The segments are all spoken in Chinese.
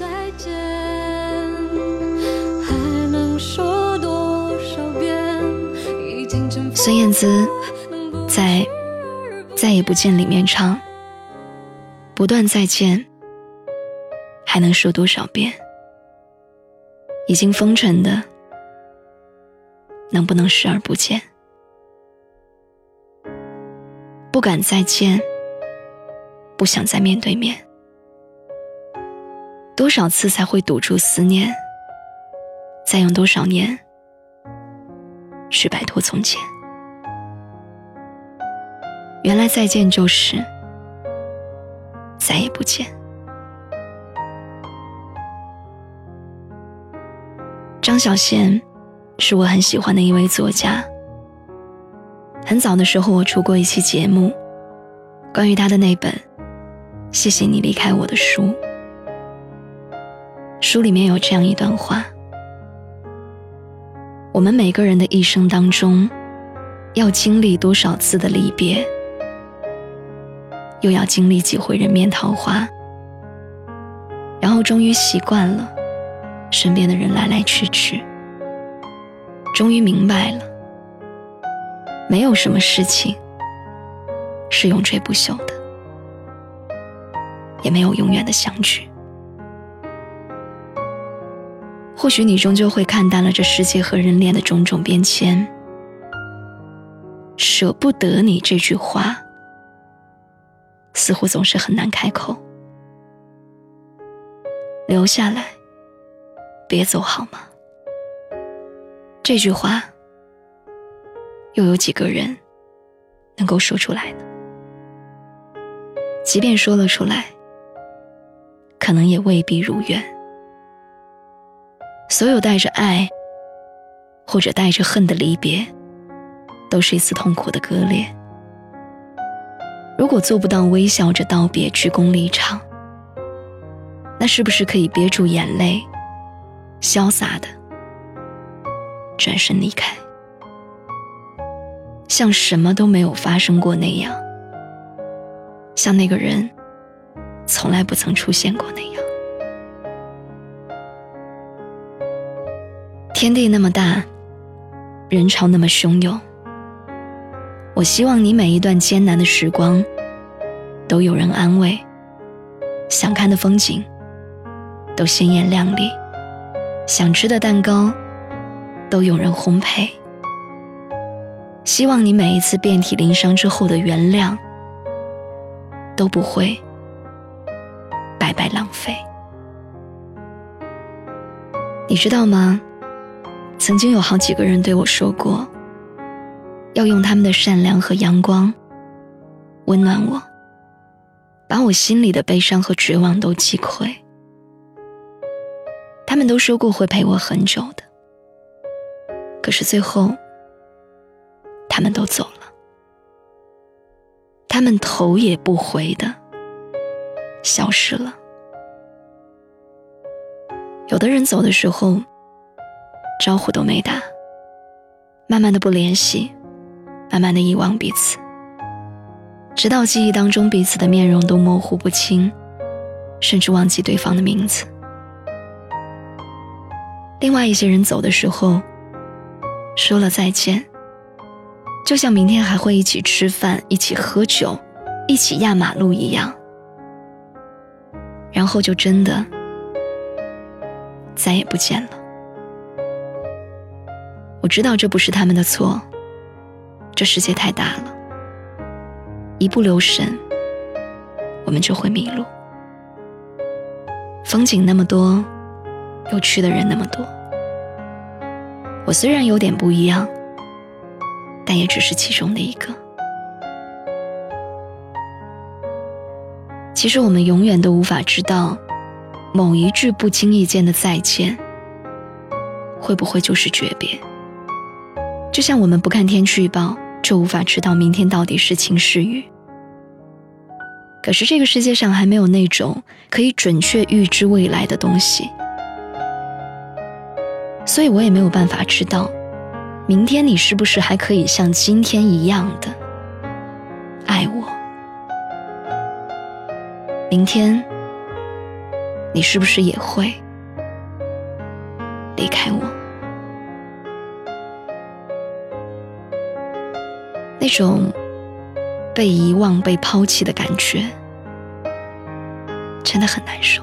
再见。还能说多少遍孙燕姿在《再也不见》里面唱：“不断再见，还能说多少遍？已经封尘的，能不能视而不见？不敢再见，不想再面对面。多少次才会堵住思念？再用多少年去摆脱从前？”原来再见就是再也不见。张小娴是我很喜欢的一位作家。很早的时候，我出过一期节目，关于他的那本《谢谢你离开我》的书。书里面有这样一段话：我们每个人的一生当中，要经历多少次的离别？又要经历几回人面桃花，然后终于习惯了身边的人来来去去，终于明白了，没有什么事情是永垂不朽的，也没有永远的相聚。或许你终究会看淡了这世界和人脸的种种变迁，舍不得你这句话。似乎总是很难开口。留下来，别走，好吗？这句话，又有几个人能够说出来呢？即便说了出来，可能也未必如愿。所有带着爱或者带着恨的离别，都是一次痛苦的割裂。如果做不到微笑着道别、鞠躬离场，那是不是可以憋住眼泪，潇洒的转身离开，像什么都没有发生过那样，像那个人从来不曾出现过那样？天地那么大，人潮那么汹涌。我希望你每一段艰难的时光，都有人安慰；想看的风景，都鲜艳亮丽；想吃的蛋糕，都有人烘焙。希望你每一次遍体鳞伤之后的原谅，都不会白白浪费。你知道吗？曾经有好几个人对我说过。要用他们的善良和阳光温暖我，把我心里的悲伤和绝望都击溃。他们都说过会陪我很久的，可是最后，他们都走了。他们头也不回的消失了。有的人走的时候，招呼都没打，慢慢的不联系。慢慢的遗忘彼此，直到记忆当中彼此的面容都模糊不清，甚至忘记对方的名字。另外一些人走的时候，说了再见，就像明天还会一起吃饭、一起喝酒、一起压马路一样，然后就真的再也不见了。我知道这不是他们的错。这世界太大了，一不留神，我们就会迷路。风景那么多，有趣的人那么多。我虽然有点不一样，但也只是其中的一个。其实我们永远都无法知道，某一句不经意间的再见，会不会就是诀别？就像我们不看天气预报，就无法知道明天到底是晴是雨。可是这个世界上还没有那种可以准确预知未来的东西，所以我也没有办法知道，明天你是不是还可以像今天一样的爱我？明天你是不是也会离开我？那种。被遗忘、被抛弃的感觉，真的很难受，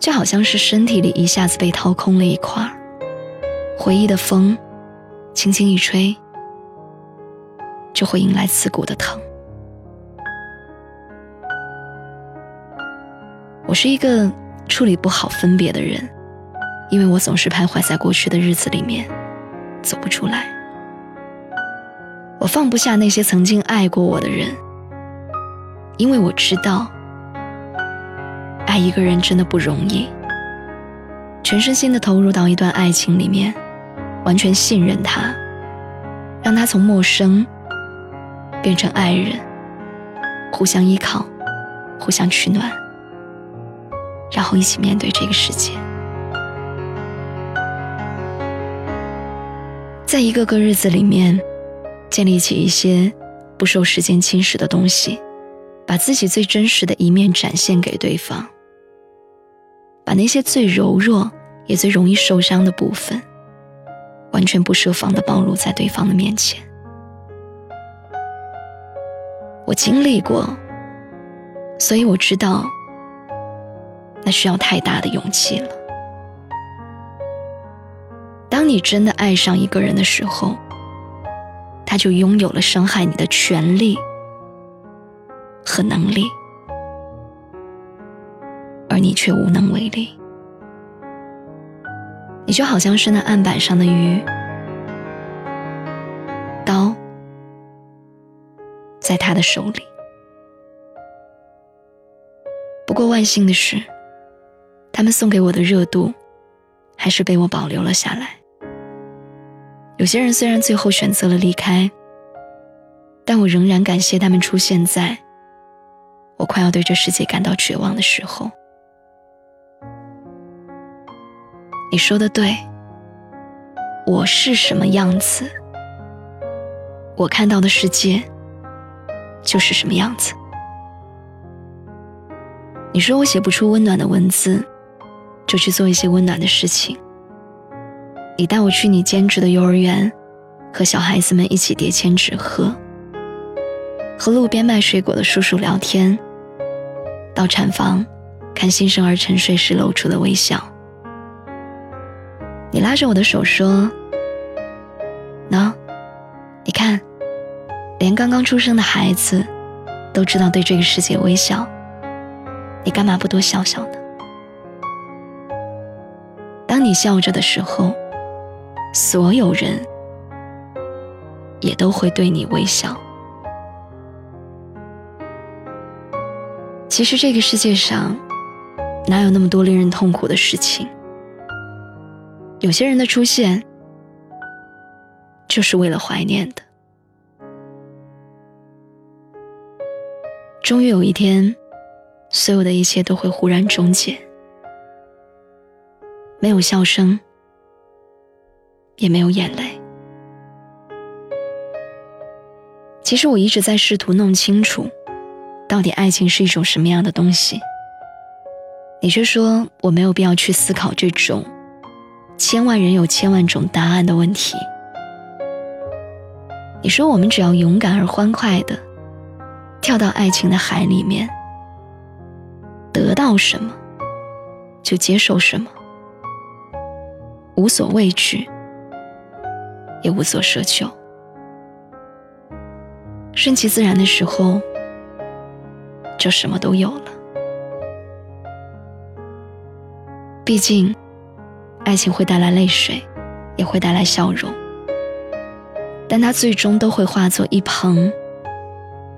就好像是身体里一下子被掏空了一块回忆的风轻轻一吹，就会迎来刺骨的疼。我是一个处理不好分别的人，因为我总是徘徊在过去的日子里面，走不出来。我放不下那些曾经爱过我的人，因为我知道，爱一个人真的不容易。全身心的投入到一段爱情里面，完全信任他，让他从陌生变成爱人，互相依靠，互相取暖，然后一起面对这个世界。在一个个日子里面。建立起一些不受时间侵蚀的东西，把自己最真实的一面展现给对方，把那些最柔弱也最容易受伤的部分，完全不设防的暴露在对方的面前。我经历过，所以我知道，那需要太大的勇气了。当你真的爱上一个人的时候。他就拥有了伤害你的权利和能力，而你却无能为力。你就好像是那案板上的鱼，刀在他的手里。不过万幸的是，他们送给我的热度，还是被我保留了下来。有些人虽然最后选择了离开，但我仍然感谢他们出现在我快要对这世界感到绝望的时候。你说的对，我是什么样子，我看到的世界就是什么样子。你说我写不出温暖的文字，就去做一些温暖的事情。你带我去你兼职的幼儿园，和小孩子们一起叠千纸鹤，和路边卖水果的叔叔聊天，到产房看新生儿沉睡时露出的微笑。你拉着我的手说：“喏，你看，连刚刚出生的孩子都知道对这个世界微笑，你干嘛不多笑笑呢？”当你笑着的时候。所有人也都会对你微笑。其实这个世界上哪有那么多令人痛苦的事情？有些人的出现就是为了怀念的。终于有一天，所有的一切都会忽然终结，没有笑声。也没有眼泪。其实我一直在试图弄清楚，到底爱情是一种什么样的东西。你却说我没有必要去思考这种千万人有千万种答案的问题。你说我们只要勇敢而欢快的跳到爱情的海里面，得到什么就接受什么，无所畏惧。也无所奢求，顺其自然的时候，就什么都有了。毕竟，爱情会带来泪水，也会带来笑容，但它最终都会化作一捧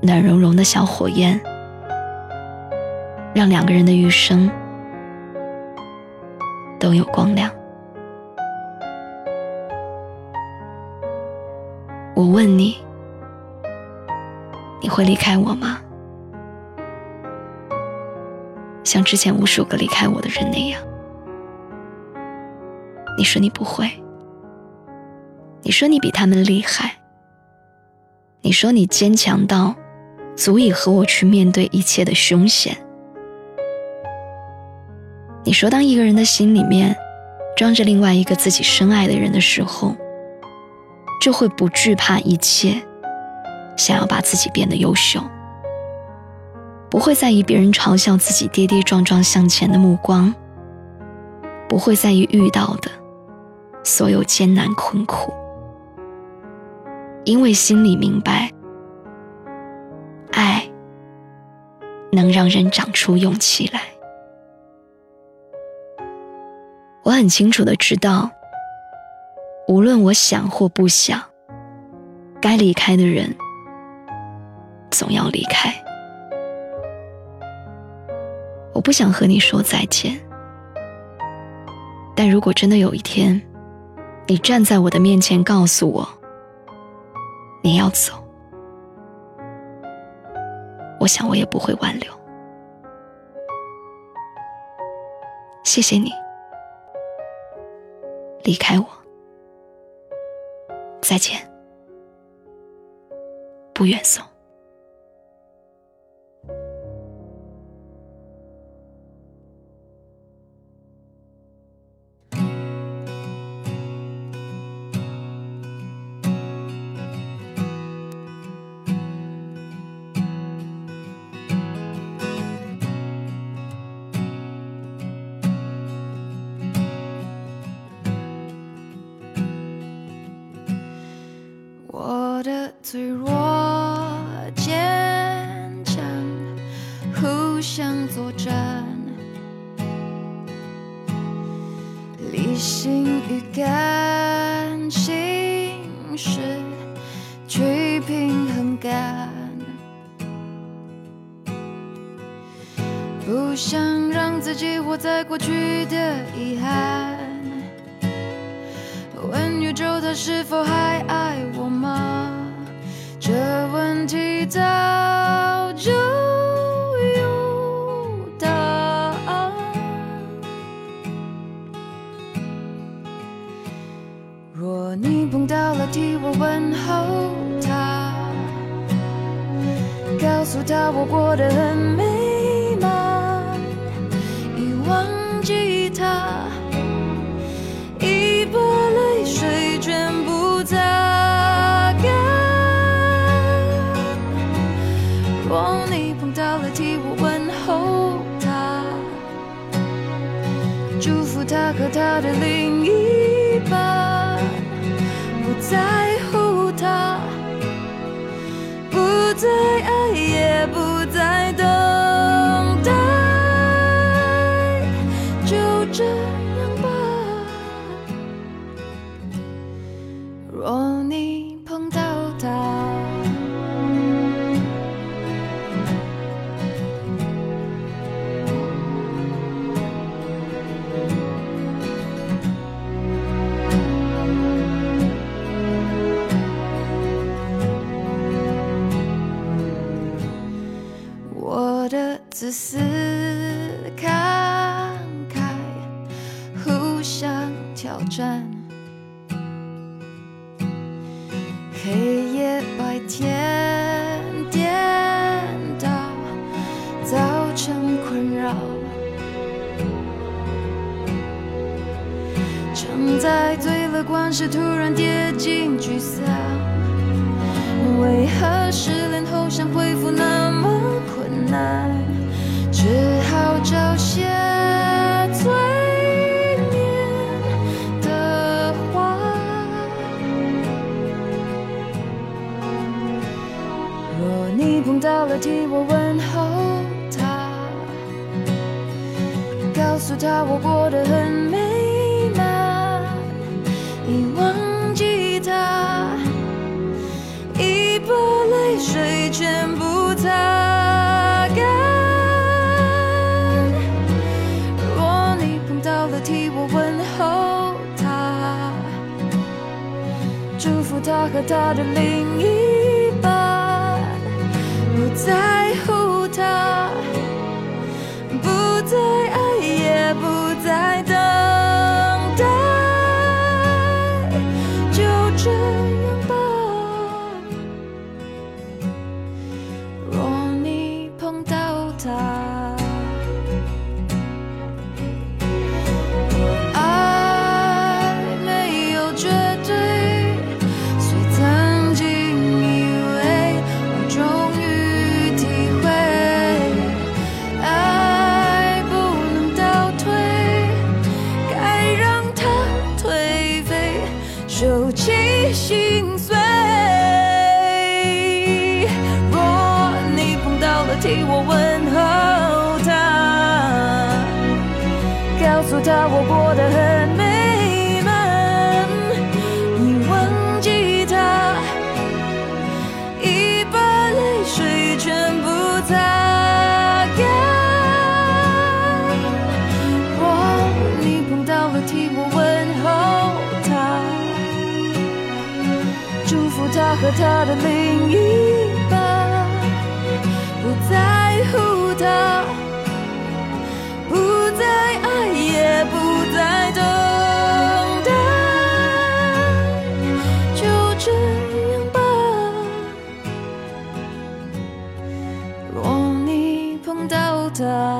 暖融融的小火焰，让两个人的余生都有光亮。我问你，你会离开我吗？像之前无数个离开我的人那样。你说你不会，你说你比他们厉害，你说你坚强到足以和我去面对一切的凶险。你说，当一个人的心里面装着另外一个自己深爱的人的时候。就会不惧怕一切，想要把自己变得优秀，不会在意别人嘲笑自己跌跌撞撞向前的目光，不会在意遇到的所有艰难困苦，因为心里明白，爱能让人长出勇气来。我很清楚的知道。无论我想或不想，该离开的人总要离开。我不想和你说再见，但如果真的有一天，你站在我的面前告诉我你要走，我想我也不会挽留。谢谢你离开我。再见，不远送。理性与感情是去平衡感，不想让自己活在过去的遗憾。问宇宙，他是否还爱我吗？这问题早就替我问候他，告诉他我过得很美满，已忘记他，已把泪水全部擦干。若你碰到了，替我问候。他和他的另挑战，黑夜白天颠倒，造成困扰，常在最乐观时突然跌进沮丧，为何失恋后想恢复那么困难？若你碰到了替我问候他告诉他我过得很美满已忘记他一把泪水全部擦干。若你碰到了替我问候他祝福他和他的另一在乎和他的另一半，不在乎他，不再爱，也不再等待，就这样吧。若你碰到他。